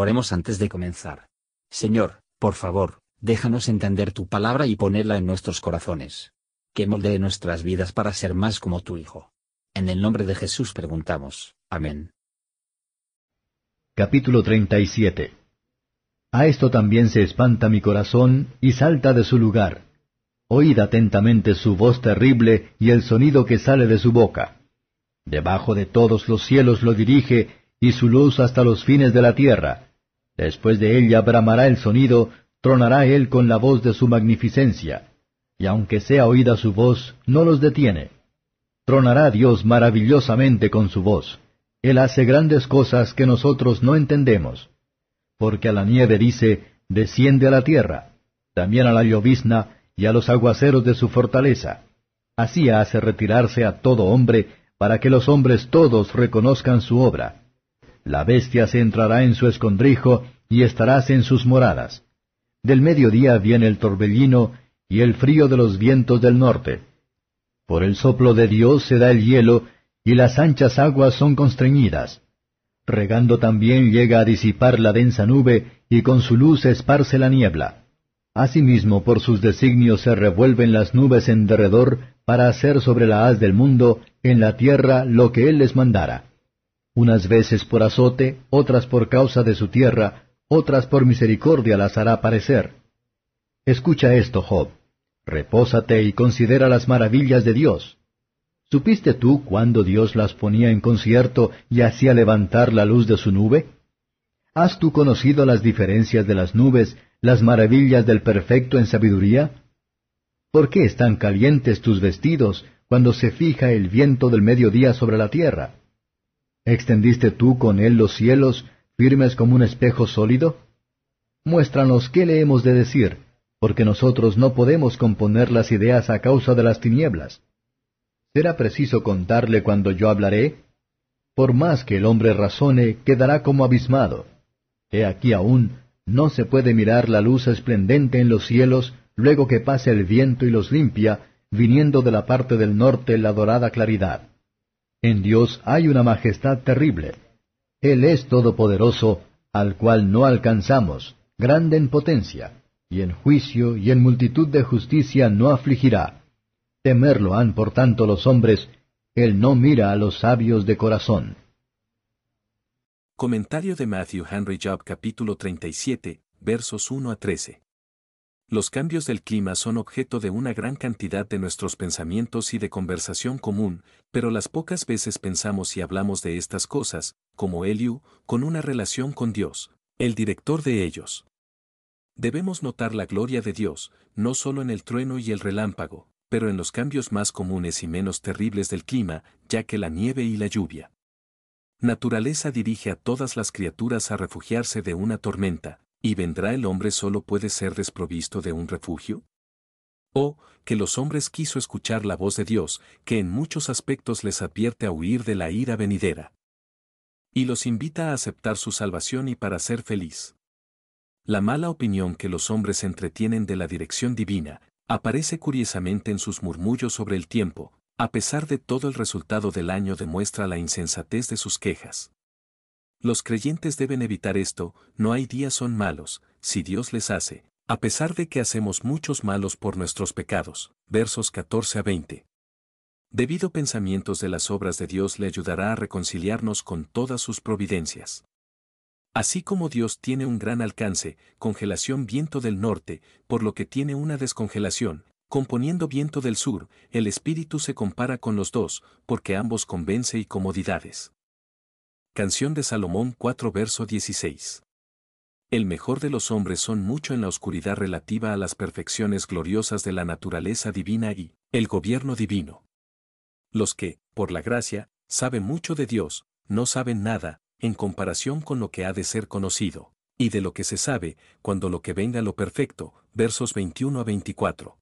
Oremos antes de comenzar. Señor, por favor, déjanos entender tu palabra y ponerla en nuestros corazones. Que moldee nuestras vidas para ser más como tu Hijo. En el nombre de Jesús preguntamos. Amén. Capítulo 37 A esto también se espanta mi corazón y salta de su lugar. Oíd atentamente su voz terrible y el sonido que sale de su boca. Debajo de todos los cielos lo dirige y su luz hasta los fines de la tierra. Después de ella bramará el sonido, tronará él con la voz de su magnificencia. Y aunque sea oída su voz, no los detiene. Tronará Dios maravillosamente con su voz. Él hace grandes cosas que nosotros no entendemos. Porque a la nieve dice, desciende a la tierra, también a la llovizna y a los aguaceros de su fortaleza. Así hace retirarse a todo hombre, para que los hombres todos reconozcan su obra. La bestia se entrará en su escondrijo, y estarás en sus moradas. Del mediodía viene el torbellino, y el frío de los vientos del norte. Por el soplo de Dios se da el hielo, y las anchas aguas son constreñidas. Regando también llega a disipar la densa nube, y con su luz esparce la niebla. Asimismo por sus designios se revuelven las nubes en derredor, para hacer sobre la haz del mundo, en la tierra, lo que él les mandara. Unas veces por azote, otras por causa de su tierra, otras por misericordia las hará parecer. Escucha esto, Job. Repósate y considera las maravillas de Dios. ¿Supiste tú cuándo Dios las ponía en concierto y hacía levantar la luz de su nube? ¿Has tú conocido las diferencias de las nubes, las maravillas del perfecto en sabiduría? ¿Por qué están calientes tus vestidos cuando se fija el viento del mediodía sobre la tierra? ¿Extendiste tú con él los cielos, firmes como un espejo sólido? Muéstranos qué le hemos de decir, porque nosotros no podemos componer las ideas a causa de las tinieblas. ¿Será preciso contarle cuando yo hablaré? Por más que el hombre razone, quedará como abismado. He aquí aún, no se puede mirar la luz esplendente en los cielos, luego que pase el viento y los limpia, viniendo de la parte del norte la dorada claridad. En Dios hay una majestad terrible. Él es todopoderoso, al cual no alcanzamos, grande en potencia, y en juicio y en multitud de justicia no afligirá. Temerlo han por tanto los hombres, él no mira a los sabios de corazón. Comentario de Matthew Henry Job capítulo 37, versos 1 a 13. Los cambios del clima son objeto de una gran cantidad de nuestros pensamientos y de conversación común, pero las pocas veces pensamos y hablamos de estas cosas, como Eliu, con una relación con Dios, el director de ellos. Debemos notar la gloria de Dios, no solo en el trueno y el relámpago, pero en los cambios más comunes y menos terribles del clima, ya que la nieve y la lluvia. Naturaleza dirige a todas las criaturas a refugiarse de una tormenta, ¿y vendrá el hombre solo puede ser desprovisto de un refugio? O, que los hombres quiso escuchar la voz de Dios, que en muchos aspectos les advierte a huir de la ira venidera. Y los invita a aceptar su salvación y para ser feliz. La mala opinión que los hombres entretienen de la dirección divina, aparece curiosamente en sus murmullos sobre el tiempo, a pesar de todo el resultado del año demuestra la insensatez de sus quejas. Los creyentes deben evitar esto, no hay días son malos, si Dios les hace, a pesar de que hacemos muchos malos por nuestros pecados. Versos 14 a 20. Debido pensamientos de las obras de Dios le ayudará a reconciliarnos con todas sus providencias. Así como Dios tiene un gran alcance, congelación viento del norte, por lo que tiene una descongelación, componiendo viento del sur, el espíritu se compara con los dos, porque ambos convence y comodidades. Canción de Salomón 4 verso 16. El mejor de los hombres son mucho en la oscuridad relativa a las perfecciones gloriosas de la naturaleza divina y el gobierno divino. Los que, por la gracia, saben mucho de Dios, no saben nada, en comparación con lo que ha de ser conocido, y de lo que se sabe, cuando lo que venga lo perfecto, versos 21 a 24.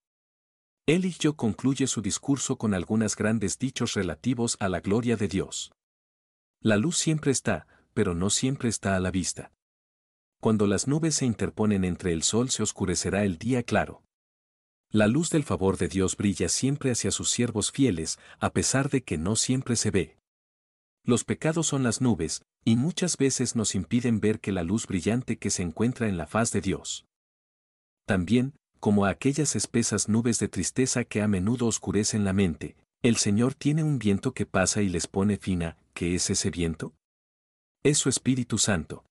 yo concluye su discurso con algunas grandes dichos relativos a la gloria de Dios. La luz siempre está, pero no siempre está a la vista. Cuando las nubes se interponen entre el sol se oscurecerá el día claro. La luz del favor de Dios brilla siempre hacia sus siervos fieles, a pesar de que no siempre se ve. Los pecados son las nubes, y muchas veces nos impiden ver que la luz brillante que se encuentra en la faz de Dios. También, como aquellas espesas nubes de tristeza que a menudo oscurecen la mente, el Señor tiene un viento que pasa y les pone fina, ¿qué es ese viento? Es su Espíritu Santo.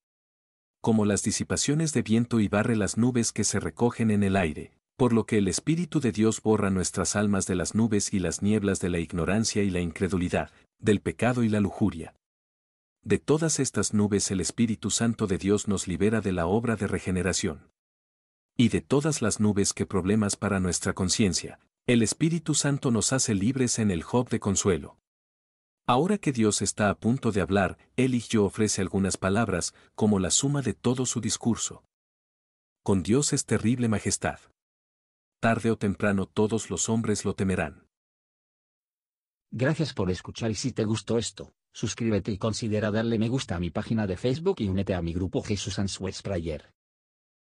Como las disipaciones de viento y barre las nubes que se recogen en el aire, por lo que el Espíritu de Dios borra nuestras almas de las nubes y las nieblas de la ignorancia y la incredulidad, del pecado y la lujuria. De todas estas nubes el Espíritu Santo de Dios nos libera de la obra de regeneración. Y de todas las nubes que problemas para nuestra conciencia, el Espíritu Santo nos hace libres en el Job de consuelo. Ahora que Dios está a punto de hablar, yo ofrece algunas palabras, como la suma de todo su discurso. Con Dios es terrible majestad tarde o temprano todos los hombres lo temerán. Gracias por escuchar y si te gustó esto, suscríbete y considera darle me gusta a mi página de Facebook y únete a mi grupo Jesús Answers Prayer.